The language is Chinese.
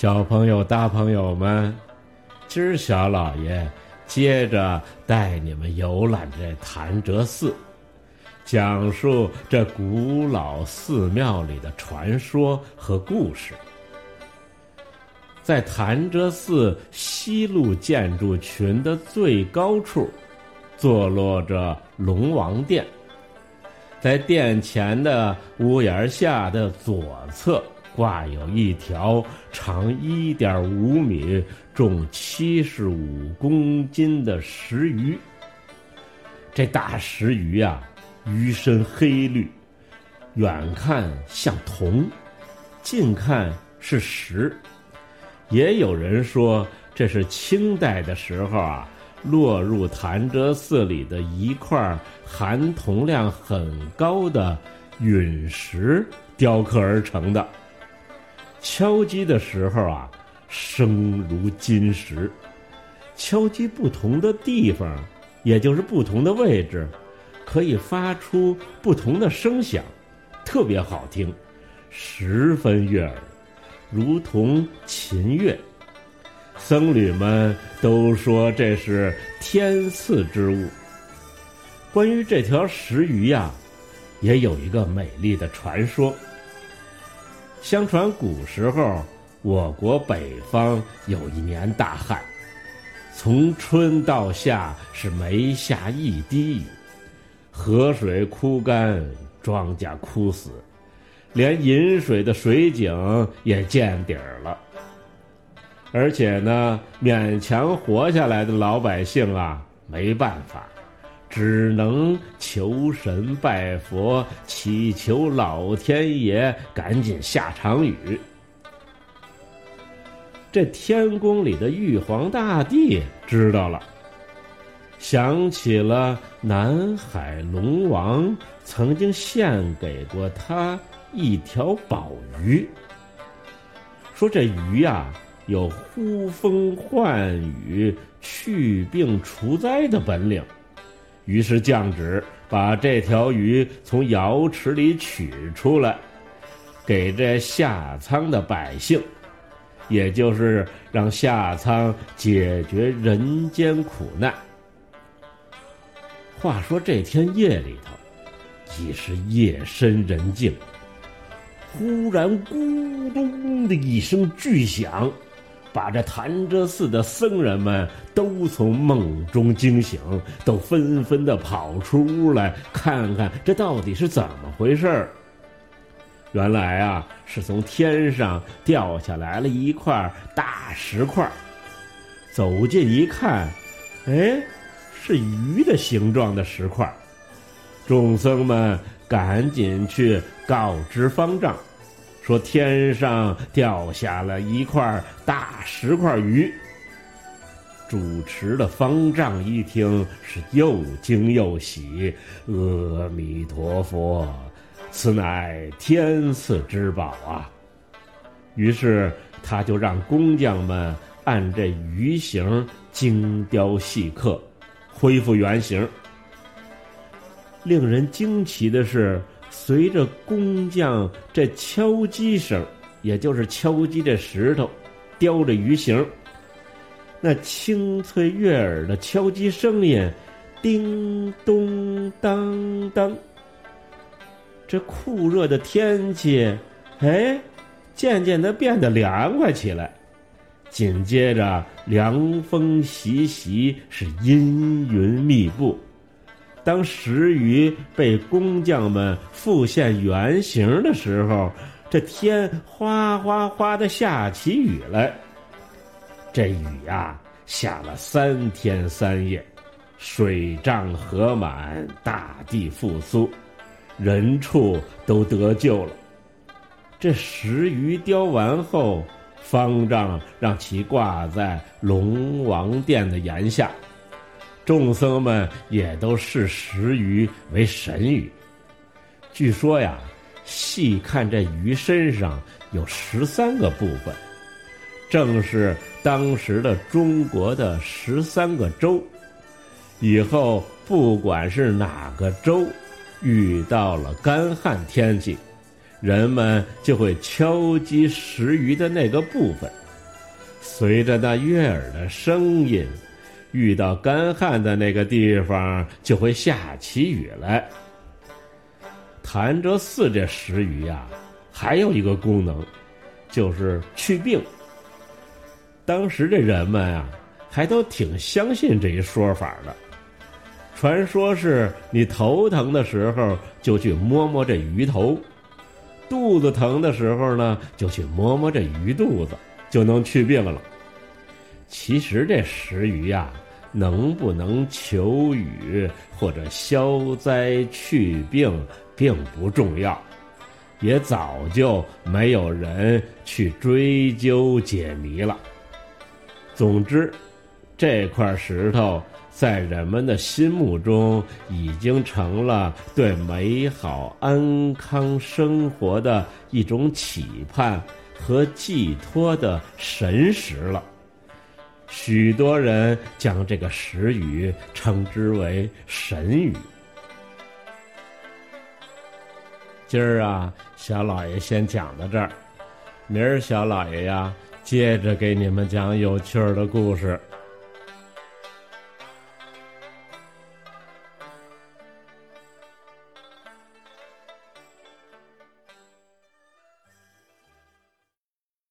小朋友、大朋友们，今儿小老爷接着带你们游览这潭柘寺，讲述这古老寺庙里的传说和故事。在潭柘寺西路建筑群的最高处，坐落着龙王殿。在殿前的屋檐下的左侧，挂有一条长一点五米、重七十五公斤的石鱼。这大石鱼呀，鱼身黑绿，远看像铜，近看是石。也有人说，这是清代的时候啊。落入潭柘寺里的一块含铜量很高的陨石雕刻而成的。敲击的时候啊，声如金石；敲击不同的地方，也就是不同的位置，可以发出不同的声响，特别好听，十分悦耳，如同琴乐。僧侣们都说这是天赐之物。关于这条石鱼呀，也有一个美丽的传说。相传古时候，我国北方有一年大旱，从春到夏是没下一滴雨，河水枯干，庄稼枯死，连饮水的水井也见底儿了。而且呢，勉强活下来的老百姓啊，没办法，只能求神拜佛，祈求老天爷赶紧下场雨。这天宫里的玉皇大帝知道了，想起了南海龙王曾经献给过他一条宝鱼，说这鱼呀。有呼风唤雨、去病除灾的本领，于是降旨把这条鱼从瑶池里取出来，给这下仓的百姓，也就是让下仓解决人间苦难。话说这天夜里头，已是夜深人静，忽然咕咚的一声巨响。把这潭柘寺的僧人们都从梦中惊醒，都纷纷的跑出屋来看看这到底是怎么回事儿。原来啊，是从天上掉下来了一块大石块。走近一看，哎，是鱼的形状的石块。众僧们赶紧去告知方丈。说天上掉下了一块大石块鱼。主持的方丈一听是又惊又喜，阿弥陀佛，此乃天赐之宝啊！于是他就让工匠们按这鱼形精雕细刻，恢复原形。令人惊奇的是。随着工匠这敲击声，也就是敲击这石头，雕着鱼形，那清脆悦耳的敲击声音，叮咚当当。这酷热的天气，哎，渐渐的变得凉快起来。紧接着，凉风习习，是阴云密布。当石鱼被工匠们复现原形的时候，这天哗哗哗的下起雨来。这雨呀，下了三天三夜，水涨河满，大地复苏，人畜都得救了。这石鱼雕完后，方丈让其挂在龙王殿的檐下。众僧们也都视石鱼为神鱼。据说呀，细看这鱼身上有十三个部分，正是当时的中国的十三个州。以后不管是哪个州，遇到了干旱天气，人们就会敲击石鱼的那个部分，随着那悦耳的声音，遇到干旱的那个地方就会下起雨来。潭柘寺这石鱼呀，还有一个功能，就是去病。当时这人们啊，还都挺相信这一说法的。传说是你头疼的时候就去摸摸这鱼头，肚子疼的时候呢就去摸摸这鱼肚子，就能去病了。其实这石鱼呀，能不能求雨或者消灾去病并不重要，也早就没有人去追究解谜了。总之，这块石头。在人们的心目中，已经成了对美好安康生活的一种期盼和寄托的神石了。许多人将这个石语称之为神语。今儿啊，小老爷先讲到这儿，明儿小老爷呀，接着给你们讲有趣儿的故事。